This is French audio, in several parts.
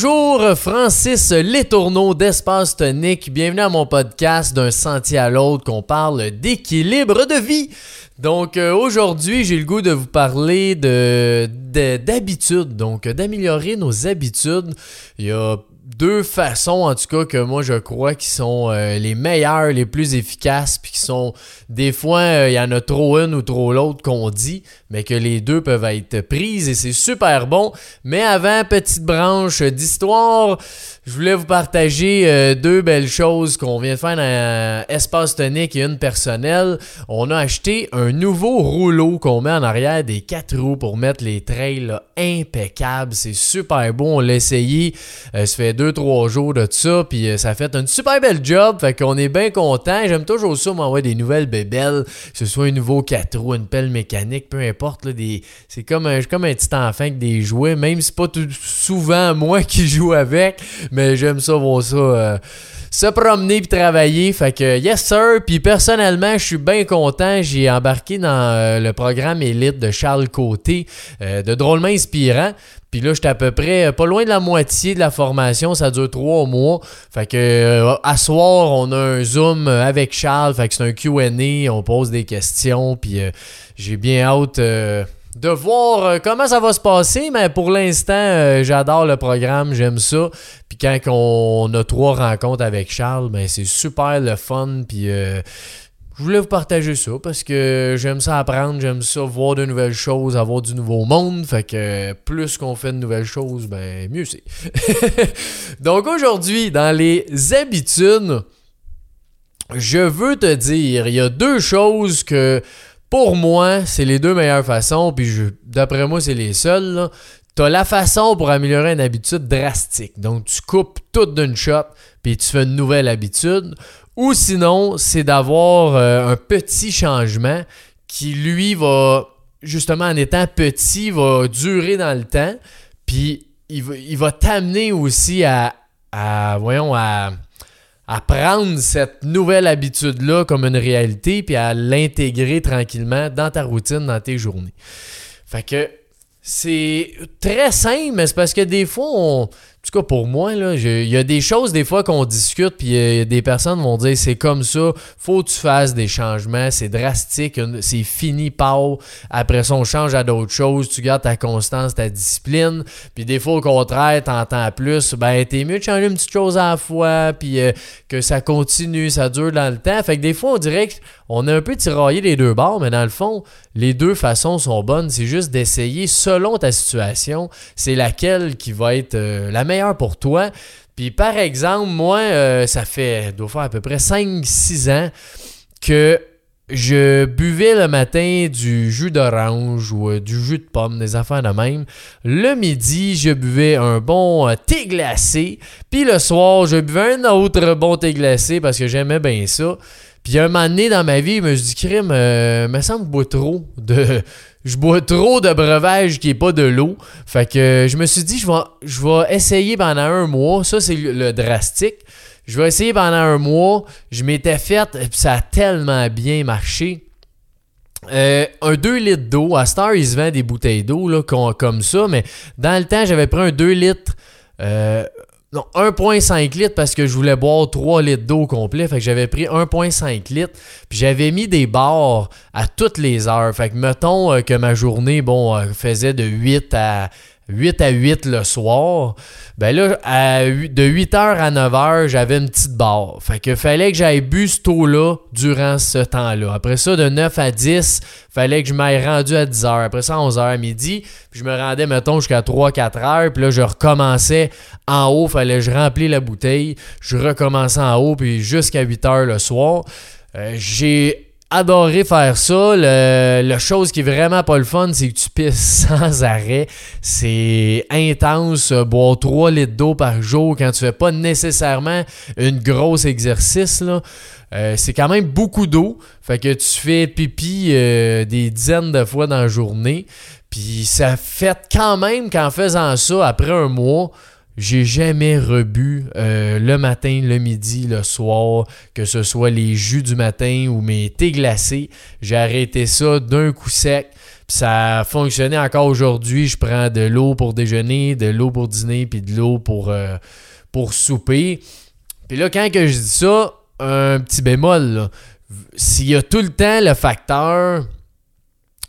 Bonjour, Francis Letourneau d'Espace Tonique. Bienvenue à mon podcast d'un sentier à l'autre qu'on parle d'équilibre de vie. Donc euh, aujourd'hui, j'ai le goût de vous parler de d'habitude, donc d'améliorer nos habitudes. Il y a deux façons, en tout cas, que moi je crois qui sont euh, les meilleures, les plus efficaces, puis qui sont des fois, euh, il y en a trop une ou trop l'autre qu'on dit, mais que les deux peuvent être prises et c'est super bon. Mais avant, petite branche d'histoire, je voulais vous partager euh, deux belles choses qu'on vient de faire dans Espace Tonique et une personnelle. On a acheté un nouveau rouleau qu'on met en arrière des quatre roues pour mettre les trails impeccables. C'est super beau, on l'a essayé. ça fait deux, trois jours de ça, puis ça a fait un super bel job. Fait qu'on est bien content. J'aime toujours ça, m'envoyer des nouvelles belle, que ce soit un nouveau 4 roues, une pelle mécanique, peu importe. Là, des... C'est comme un, comme un petit enfant avec des jouets, même si c'est pas souvent moi qui joue avec, mais j'aime ça voir ça. Euh, se promener puis travailler. Fait que yes sir. Puis personnellement, je suis bien content. J'ai embarqué dans euh, le programme élite de Charles Côté, euh, de drôlement inspirant. Puis là, j'étais à peu près euh, pas loin de la moitié de la formation. Ça dure trois mois. Fait que euh, à soir, on a un Zoom euh, avec Charles. Fait que c'est un QA. On pose des questions. Puis j'ai bien hâte de voir comment ça va se passer. Mais pour l'instant, j'adore le programme. J'aime ça. Puis quand on a trois rencontres avec Charles, ben c'est super le fun. Puis je voulais vous partager ça parce que j'aime ça apprendre, j'aime ça voir de nouvelles choses, avoir du nouveau monde. Fait que plus qu'on fait de nouvelles choses, ben mieux c'est. Donc aujourd'hui, dans les habitudes, je veux te dire, il y a deux choses que pour moi, c'est les deux meilleures façons, puis d'après moi, c'est les seules. Tu as la façon pour améliorer une habitude drastique. Donc, tu coupes tout d'une shot, puis tu fais une nouvelle habitude. Ou sinon, c'est d'avoir euh, un petit changement qui, lui, va, justement, en étant petit, va durer dans le temps. Puis, il va, il va t'amener aussi à, voyons, à, à prendre cette nouvelle habitude-là comme une réalité, puis à l'intégrer tranquillement dans ta routine, dans tes journées. Fait que c'est très simple, mais c'est parce que des fois, on, en tout cas, pour moi, il y a des choses des fois qu'on discute, puis euh, des personnes vont dire c'est comme ça, faut que tu fasses des changements, c'est drastique, c'est fini, pau. Après ça, on change à d'autres choses, tu gardes ta constance, ta discipline. Puis des fois, au contraire, t'entends plus, ben t'es mieux de changer une petite chose à la fois, puis euh, que ça continue, ça dure dans le temps. Fait que des fois, on dirait qu'on a un peu tiraillé les deux bords, mais dans le fond, les deux façons sont bonnes. C'est juste d'essayer selon ta situation, c'est laquelle qui va être euh, la meilleur pour toi. Puis par exemple, moi, euh, ça fait, doit faire à peu près 5-6 ans que je buvais le matin du jus d'orange ou euh, du jus de pomme, des affaires de même. Le midi, je buvais un bon euh, thé glacé. Puis le soir, je buvais un autre bon thé glacé parce que j'aimais bien ça. Puis un moment donné dans ma vie, je me suis dit, crime, me semble que trop de, je bois trop de breuvage qui est pas de l'eau. Fait que je me suis dit, je vais, je vais essayer pendant un mois. Ça, c'est le, drastique. Je vais essayer pendant un mois. Je m'étais fait, et ça a tellement bien marché. Euh, un 2 litres d'eau. À Star, ils se vendent des bouteilles d'eau comme ça, mais dans le temps, j'avais pris un 2 litres. Euh, non, 1.5 litres parce que je voulais boire 3 litres d'eau complet. Fait que j'avais pris 1.5 litres. Puis j'avais mis des barres à toutes les heures. Fait que mettons euh, que ma journée, bon, euh, faisait de 8 à 8 à 8 le soir, ben là, de 8h à 9h, j'avais une petite barre. Fait que fallait que j'aille bu ce taux-là durant ce temps-là. Après ça, de 9 à 10, fallait que je m'aille rendu à 10h. Après ça, 11h à midi, puis je me rendais, mettons, jusqu'à 3-4 heures. Puis là, je recommençais en haut, fallait que je remplis la bouteille. Je recommençais en haut, puis jusqu'à 8h le soir. Euh, j'ai adoré faire ça. Le, la chose qui est vraiment pas le fun, c'est que tu pisses sans arrêt. C'est intense. Boire 3 litres d'eau par jour quand tu fais pas nécessairement une grosse exercice. Euh, c'est quand même beaucoup d'eau. Fait que tu fais pipi euh, des dizaines de fois dans la journée. Puis ça fait quand même qu'en faisant ça, après un mois, j'ai jamais rebu euh, le matin, le midi, le soir, que ce soit les jus du matin ou mes thés glacés. J'ai arrêté ça d'un coup sec. Puis ça a fonctionné encore aujourd'hui. Je prends de l'eau pour déjeuner, de l'eau pour dîner, puis de l'eau pour, euh, pour souper. Puis là, quand que je dis ça, un petit bémol, s'il y a tout le temps le facteur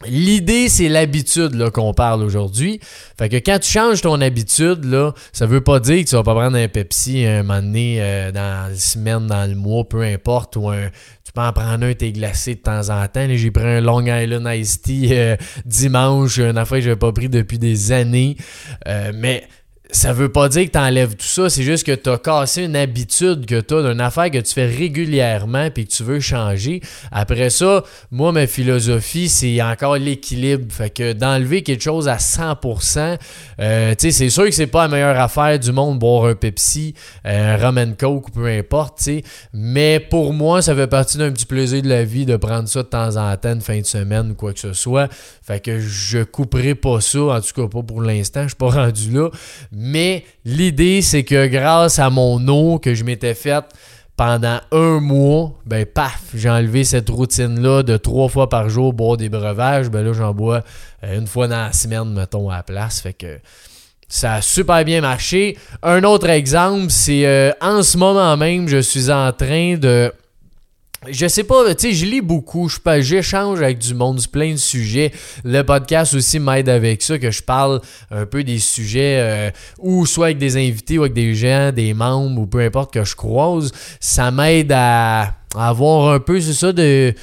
L'idée, c'est l'habitude qu'on parle aujourd'hui. Fait que quand tu changes ton habitude, là, ça veut pas dire que tu vas pas prendre un Pepsi un moment donné euh, dans la semaine, dans le mois, peu importe, ou un, tu peux en prendre un, t'es glacé de temps en temps. J'ai pris un Long Island Iced Tea euh, dimanche, une affaire que je pas pris depuis des années. Euh, mais ça veut pas dire que tu enlèves tout ça, c'est juste que tu as cassé une habitude que tu as d'une affaire que tu fais régulièrement puis que tu veux changer. Après ça, moi, ma philosophie, c'est encore l'équilibre. Fait que d'enlever quelque chose à 100%, euh, tu sais, c'est sûr que c'est pas la meilleure affaire du monde boire un Pepsi, euh, un rum coke ou peu importe, tu. Mais pour moi, ça fait partie d'un petit plaisir de la vie de prendre ça de temps en temps, une fin de semaine ou quoi que ce soit. Fait que je couperai pas ça, en tout cas pas pour l'instant, je suis pas rendu là. Mais l'idée, c'est que grâce à mon eau que je m'étais faite pendant un mois, ben paf, j'ai enlevé cette routine-là de trois fois par jour boire des breuvages. Ben là, j'en bois euh, une fois dans la semaine, mettons, à la place. Fait ça a super bien marché. Un autre exemple, c'est euh, en ce moment même, je suis en train de je sais pas, tu sais, je lis beaucoup, j'échange avec du monde, plein de sujets. Le podcast aussi m'aide avec ça, que je parle un peu des sujets, euh, ou soit avec des invités, ou avec des gens, des membres, ou peu importe que je croise. Ça m'aide à, avoir un peu, c'est ça, de,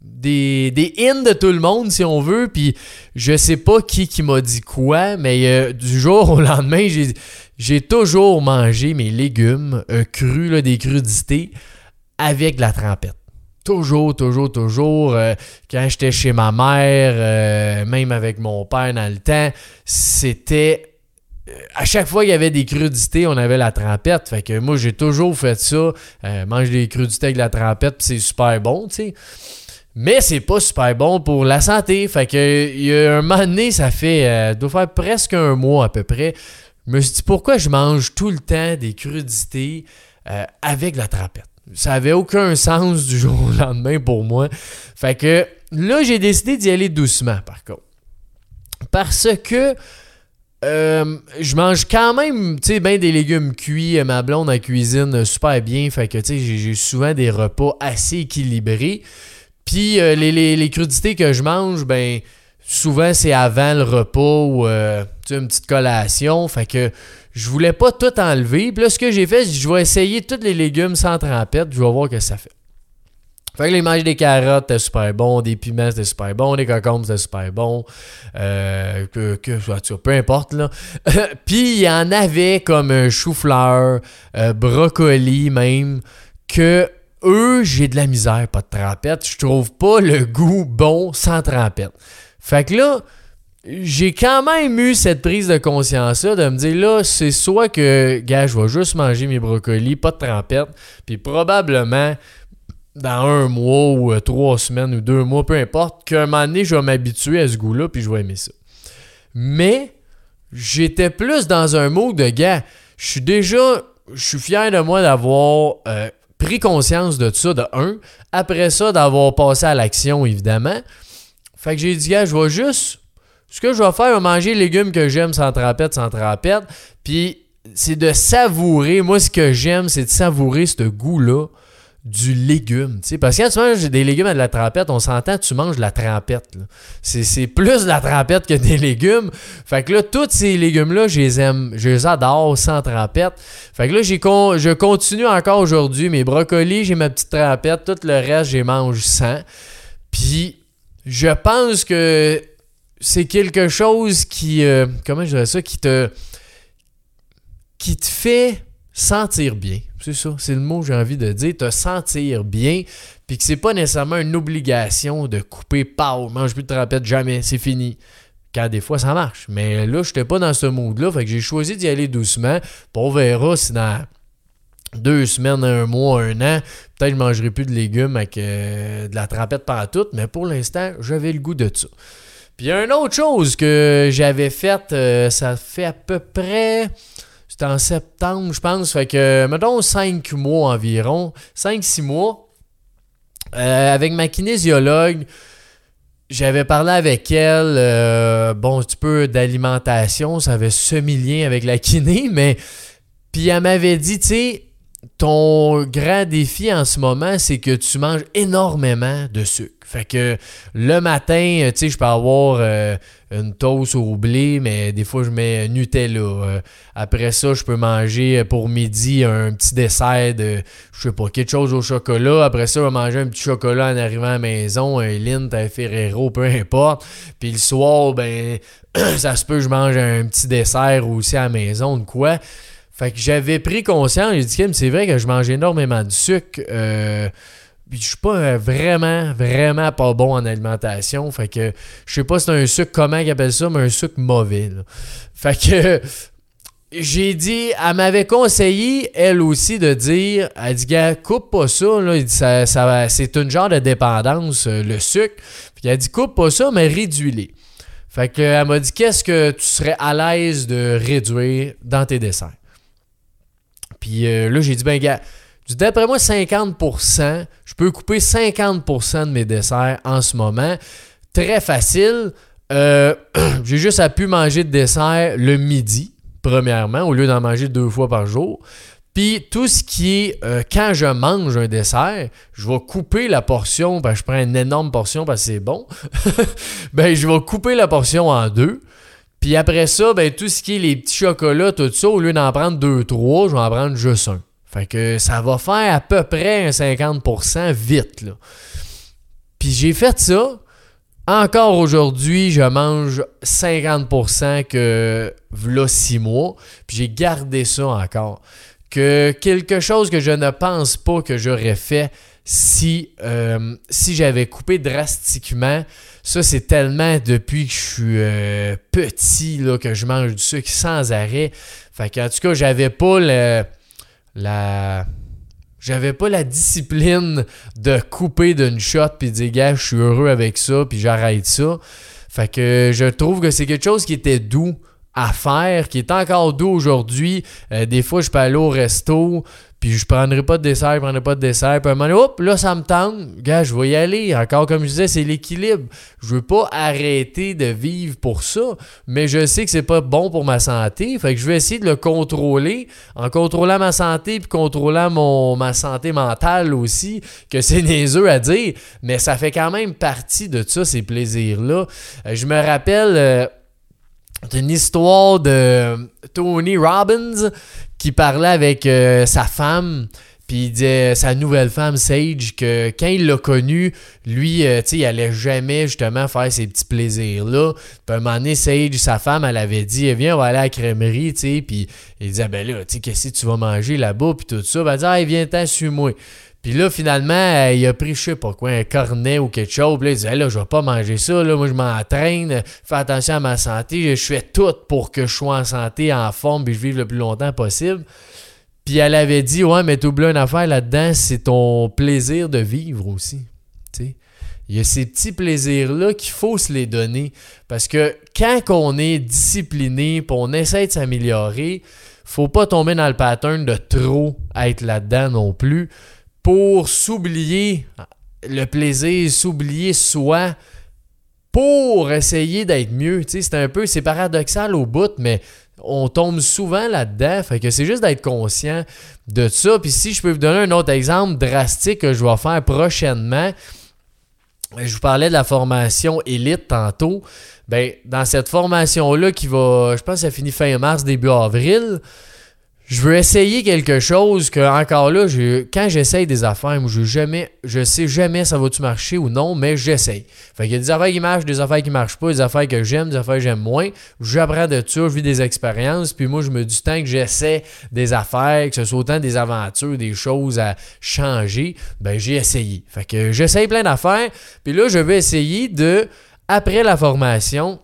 des, des in de tout le monde, si on veut. Puis je sais pas qui qui m'a dit quoi, mais euh, du jour au lendemain, j'ai toujours mangé mes légumes euh, crus, des crudités avec la trempette. Toujours, toujours, toujours. Euh, quand j'étais chez ma mère, euh, même avec mon père dans le temps, c'était. Euh, à chaque fois qu'il y avait des crudités, on avait la trempette. Fait que moi, j'ai toujours fait ça. mange des crudités avec la trempette, c'est super bon, tu sais. Mais c'est pas super bon pour la santé. Fait que il y a un moment donné, ça fait. doit faire presque un mois à peu près. Je me suis dit pourquoi je mange tout le temps des crudités avec la trempette? Ça avait aucun sens du jour au lendemain pour moi. Fait que là, j'ai décidé d'y aller doucement, par contre. Parce que euh, je mange quand même, tu sais, bien des légumes cuits. Ma blonde en cuisine super bien. Fait que, tu sais, j'ai souvent des repas assez équilibrés. Puis euh, les, les, crudités que je mange, ben, souvent c'est avant le repas ou, euh, tu sais, une petite collation. Fait que je voulais pas tout enlever. Puis là, ce que j'ai fait, je vais essayer tous les légumes sans trempette. Je vais voir ce que ça fait. Fait que les manches des carottes, c'était super bon. Des piments, c'était super bon. Des concombres, c'était super bon. Euh, que, que, peu importe, là. Puis, il y en avait comme un chou-fleur, euh, brocoli même, que eux, j'ai de la misère, pas de trempette. Je trouve pas le goût bon sans trempette. Fait que là, j'ai quand même eu cette prise de conscience-là de me dire là, c'est soit que, gars, je vais juste manger mes brocolis, pas de trempette, puis probablement dans un mois ou euh, trois semaines ou deux mois, peu importe, qu'à un moment donné, je vais m'habituer à ce goût-là, puis je vais aimer ça. Mais j'étais plus dans un mot de gars, je suis déjà, je suis fier de moi d'avoir euh, pris conscience de ça, de un. Après ça, d'avoir passé à l'action, évidemment. Fait que j'ai dit, gars, je vais juste ce que je vais faire, je manger les légumes que j'aime sans trapette, sans trapette. Puis c'est de savourer. Moi, ce que j'aime, c'est de savourer ce goût-là du légume. Parce que quand tu manges des légumes à de la trempette, on s'entend, tu manges de la trempette. C'est plus de la trempette que des légumes. Fait que là, tous ces légumes-là, je les aime, je les adore sans trempette. Fait que là, je continue encore aujourd'hui. Mes brocolis, j'ai ma petite trempette. Tout le reste, je les mange sans. Puis, je pense que c'est quelque chose qui, euh, comment je dirais ça, qui te, qui te fait sentir bien. C'est ça, c'est le mot que j'ai envie de dire, te sentir bien, puis que c'est pas nécessairement une obligation de couper, pau, mange plus de trapette, jamais, c'est fini. Quand des fois ça marche. Mais là, je n'étais pas dans ce mood-là, fait que j'ai choisi d'y aller doucement, puis on verra si dans deux semaines, un mois, un an, peut-être je mangerai plus de légumes avec euh, de la trempette tout, mais pour l'instant, j'avais le goût de ça. Puis il y a une autre chose que j'avais faite, euh, ça fait à peu près. C'était en septembre, je pense. Fait que, mettons, 5 mois environ. 5-6 mois. Euh, avec ma kinésiologue, j'avais parlé avec elle, euh, bon, un petit peu d'alimentation, ça avait semi-lien avec la kiné, mais puis elle m'avait dit, tu sais, ton grand défi en ce moment, c'est que tu manges énormément de sucre. Fait que le matin, sais, je peux avoir euh, une toast au blé, mais des fois, je mets Nutella. Euh, après ça, je peux manger pour midi un petit dessert de, je sais pas, quelque chose au chocolat. Après ça, je vais manger un petit chocolat en arrivant à la maison, un Lindt, un Ferrero, peu importe. Puis le soir, ben, ça se peut, je mange un petit dessert aussi à la maison, de quoi. Fait que j'avais pris conscience, j'ai dit, c'est vrai que je mange énormément de sucre. Euh, puis je suis pas vraiment, vraiment pas bon en alimentation. Fait que je sais pas si c'est un sucre, comment ils appellent ça, mais un sucre mauvais. Fait que j'ai dit, elle m'avait conseillé, elle aussi, de dire, elle dit, gars, coupe pas ça, là. ça, ça c'est une genre de dépendance, euh, le sucre. Puis elle dit, coupe pas ça, mais réduis-les. Fait que elle m'a dit, qu'est-ce que tu serais à l'aise de réduire dans tes desserts? Puis euh, là, j'ai dit, ben, gars, d'après moi, 50%, je peux couper 50% de mes desserts en ce moment. Très facile. Euh, j'ai juste à pu manger de dessert le midi, premièrement, au lieu d'en manger deux fois par jour. Puis tout ce qui est euh, quand je mange un dessert, je vais couper la portion, ben, je prends une énorme portion parce que c'est bon. ben je vais couper la portion en deux. Puis après ça, ben, tout ce qui est les petits chocolats, tout ça, au lieu d'en prendre deux, trois, je vais en prendre juste un. Fait que ça va faire à peu près un 50% vite. Puis j'ai fait ça. Encore aujourd'hui, je mange 50% que v'là 6 mois. Puis j'ai gardé ça encore. Que quelque chose que je ne pense pas que j'aurais fait si, euh, si j'avais coupé drastiquement. Ça, c'est tellement depuis que je suis euh, petit là, que je mange du sucre sans arrêt. Fait qu'en tout cas, j'avais pas le, la. J'avais pas la discipline de couper d'une shot puis de dire, gars, je suis heureux avec ça puis j'arrête ça. Fait que je trouve que c'est quelque chose qui était doux à faire, qui est encore doux aujourd'hui. Euh, des fois, je peux aller au resto, puis je prendrai pas de dessert, je prendrai pas de dessert. Puis à un moment hop, là, ça me tente. Gars, je vais y aller. Encore, comme je disais, c'est l'équilibre. Je veux pas arrêter de vivre pour ça, mais je sais que c'est pas bon pour ma santé. Fait que je vais essayer de le contrôler en contrôlant ma santé puis contrôlant mon, ma santé mentale aussi, que c'est niaiseux à dire, mais ça fait quand même partie de ça, ces plaisirs-là. Euh, je me rappelle... Euh, une histoire de Tony Robbins qui parlait avec euh, sa femme. Puis il disait sa nouvelle femme, Sage, que quand il l'a connue, lui, euh, il allait jamais justement faire ces petits plaisirs-là. Puis à un moment donné, Sage, sa femme, elle avait dit, viens, on va aller à la crèmerie, tu. Puis il disait, ben là, tu sais, qu'est-ce que tu vas manger là-bas, puis tout ça. Ben, elle dit, ah, viens, t'en, suis-moi. Puis là, finalement, euh, il a pris, je sais pas quoi, un cornet ou quelque chose. Puis là, il disait, là, je vais pas manger ça. Là, moi, je m'entraîne. Fais attention à ma santé. Je fais tout pour que je sois en santé, en forme, puis je vive le plus longtemps possible. Puis elle avait dit, ouais, mais t'oublies une affaire là-dedans, c'est ton plaisir de vivre aussi. sais. Il y a ces petits plaisirs-là qu'il faut se les donner. Parce que quand on est discipliné, puis on essaie de s'améliorer, faut pas tomber dans le pattern de trop être là-dedans non plus pour s'oublier le plaisir, s'oublier soi pour essayer d'être mieux. C'est un peu, c'est paradoxal au bout, mais on tombe souvent là-dedans. Fait que c'est juste d'être conscient de ça. Puis si je peux vous donner un autre exemple drastique que je vais faire prochainement, je vous parlais de la formation élite tantôt. Ben, dans cette formation-là qui va, je pense ça finit fin mars, début avril, je veux essayer quelque chose que, encore là, quand j'essaye des affaires, je, jamais, je sais jamais ça va-tu marcher ou non, mais j'essaye. Fait y a des affaires qui marchent, des affaires qui marchent pas, des affaires que j'aime, des affaires que j'aime moins. J'apprends de ça, je vis des expériences, puis moi, je me dis tant que j'essaie des affaires, que ce soit autant des aventures, des choses à changer, ben j'ai essayé. Fait que j'essaye plein d'affaires, puis là, je vais essayer de, après la formation,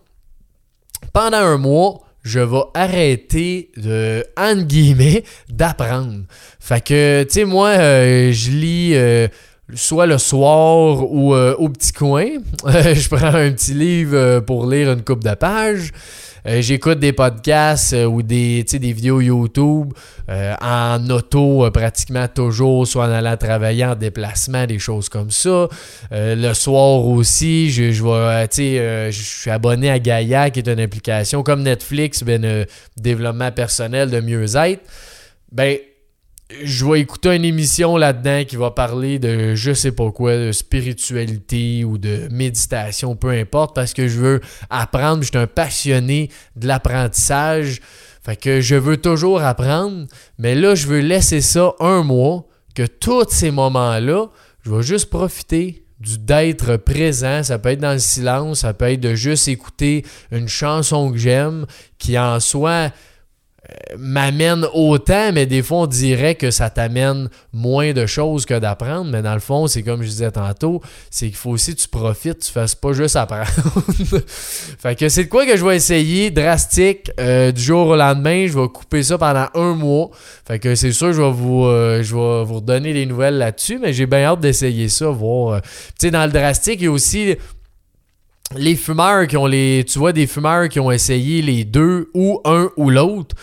pendant un mois, je vais arrêter de, entre guillemets, d'apprendre. Fait que, tu sais, moi, euh, je lis euh, soit le soir ou au petit coin. je prends un petit livre pour lire une coupe de pages. Euh, j'écoute des podcasts euh, ou des, vidéos YouTube euh, en auto pratiquement toujours, soit en allant travailler, en déplacement, des choses comme ça. le soir aussi, je, je je suis abonné à Gaia, qui est une application comme Netflix, ben, développement personnel de mieux-être. Ben, je vais écouter une émission là-dedans qui va parler de je sais pas quoi, de spiritualité ou de méditation, peu importe, parce que je veux apprendre. Je suis un passionné de l'apprentissage. Fait que je veux toujours apprendre, mais là, je veux laisser ça un mois, que tous ces moments-là, je vais juste profiter du d'être présent. Ça peut être dans le silence, ça peut être de juste écouter une chanson que j'aime, qui en soit m'amène autant, mais des fois, on dirait que ça t'amène moins de choses que d'apprendre. Mais dans le fond, c'est comme je disais tantôt, c'est qu'il faut aussi que tu profites, tu fasses pas juste apprendre. fait que c'est de quoi que je vais essayer drastique euh, du jour au lendemain. Je vais couper ça pendant un mois. Fait que c'est sûr, je vais vous, euh, je vais vous redonner les nouvelles là-dessus, mais j'ai bien hâte d'essayer ça, voir. Euh, tu sais, dans le drastique, il y a aussi les fumeurs qui ont les. Tu vois, des fumeurs qui ont essayé les deux ou un ou l'autre.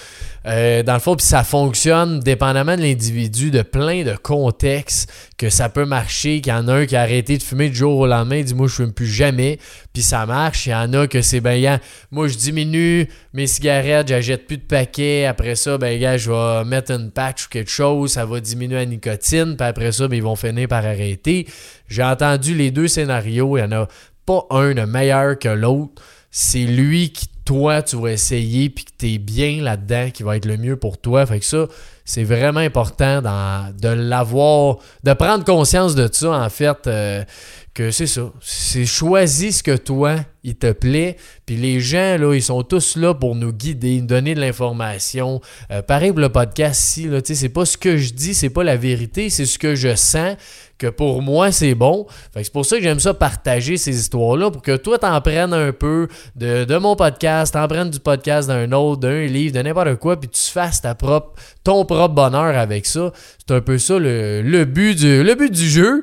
Euh, dans le fond, puis ça fonctionne dépendamment de l'individu, de plein de contextes, que ça peut marcher, qu'il y en a un qui a arrêté de fumer du jour au lendemain, dit moi je fume plus jamais, puis ça marche. Il y en a que c'est ben moi je diminue mes cigarettes, j'achète plus de paquets, après ça, ben gars, je vais mettre une patch ou quelque chose, ça va diminuer la nicotine, puis après ça, ben, ils vont finir par arrêter. J'ai entendu les deux scénarios, il y en a pas un de meilleur que l'autre. C'est lui qui, toi, tu vas essayer puis que tu es bien là-dedans qui va être le mieux pour toi. Fait que ça, c'est vraiment important de l'avoir, de prendre conscience de ça, en fait, euh, que c'est ça. C'est choisis ce que toi, il te plaît. Puis les gens, là, ils sont tous là pour nous guider, nous donner de l'information. Euh, pareil pour le podcast ici, là, c'est pas ce que je dis, c'est pas la vérité, c'est ce que je sens que pour moi, c'est bon. c'est pour ça que j'aime ça partager ces histoires-là, pour que toi, t'en prennes un peu de, mon podcast, t'en prennes du podcast d'un autre, d'un livre, de n'importe quoi, puis tu fasses ta propre, ton propre bonheur avec ça. C'est un peu ça le, but, du, le but du jeu.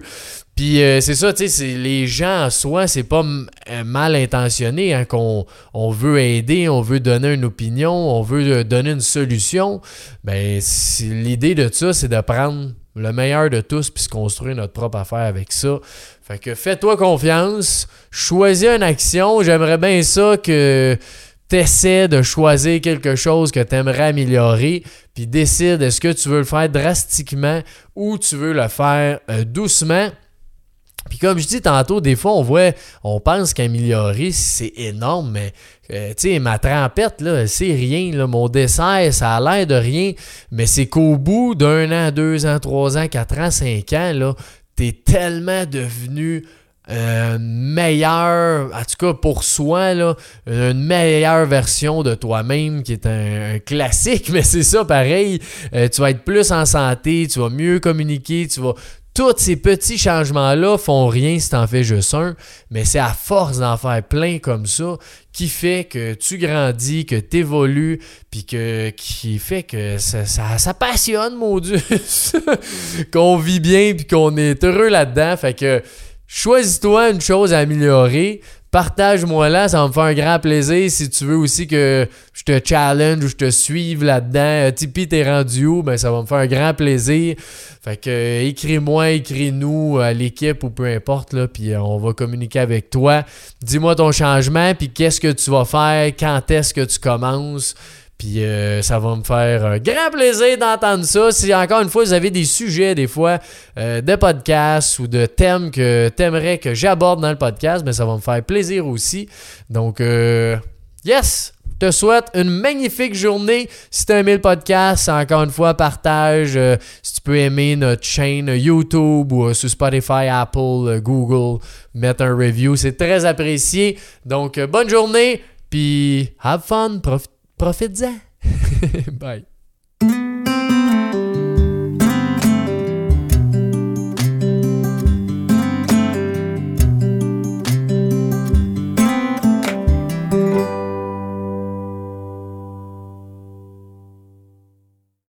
Puis euh, c'est ça, tu sais, les gens en soi, c'est pas euh, mal intentionné hein, qu'on on veut aider, on veut donner une opinion, on veut euh, donner une solution. Ben, l'idée de ça, c'est de prendre le meilleur de tous puis se construire notre propre affaire avec ça. Fait que fais-toi confiance, choisis une action. J'aimerais bien ça que tu essaies de choisir quelque chose que tu aimerais améliorer, puis décide est-ce que tu veux le faire drastiquement ou tu veux le faire euh, doucement? Puis comme je dis tantôt, des fois, on voit, on pense qu'améliorer, c'est énorme, mais euh, tu sais, ma trempette, là, c'est rien. Là. Mon dessert, ça a l'air de rien, mais c'est qu'au bout d'un an, deux ans, trois ans, quatre ans, cinq ans, là, t'es tellement devenu euh, meilleur, en tout cas pour soi, là, une meilleure version de toi-même qui est un, classique, mais c'est ça pareil. Euh, tu vas être plus en santé, tu vas mieux communiquer, tu vas, tous ces petits changements-là font rien si t'en fais juste un, mais c'est à force d'en faire plein comme ça qui fait que tu grandis, que tu évolues, puis que, qui fait que ça, ça, passionne, mon Dieu, qu'on vit bien, puis qu'on est heureux là-dedans. Fait que choisis-toi une chose à améliorer, Partage-moi là, ça va me faire un grand plaisir. Si tu veux aussi que je te challenge ou je te suive là-dedans, euh, Tipeee, t'es rendu où? Ben, ça va me faire un grand plaisir. Fait que euh, écris-moi, écris-nous à l'équipe ou peu importe, là, puis euh, on va communiquer avec toi. Dis-moi ton changement, puis qu'est-ce que tu vas faire, quand est-ce que tu commences. Puis euh, ça va me faire un grand plaisir d'entendre ça. Si encore une fois vous avez des sujets, des fois, euh, de podcasts ou de thèmes que tu aimerais que j'aborde dans le podcast, mais ben, ça va me faire plaisir aussi. Donc, euh, yes! Je te souhaite une magnifique journée. Si tu as aimé le podcast, encore une fois, partage. si tu peux aimer notre chaîne YouTube ou sur Spotify, Apple, Google, mettre un review. C'est très apprécié. Donc, bonne journée. Puis, have fun. Profite Profites-en. Bye.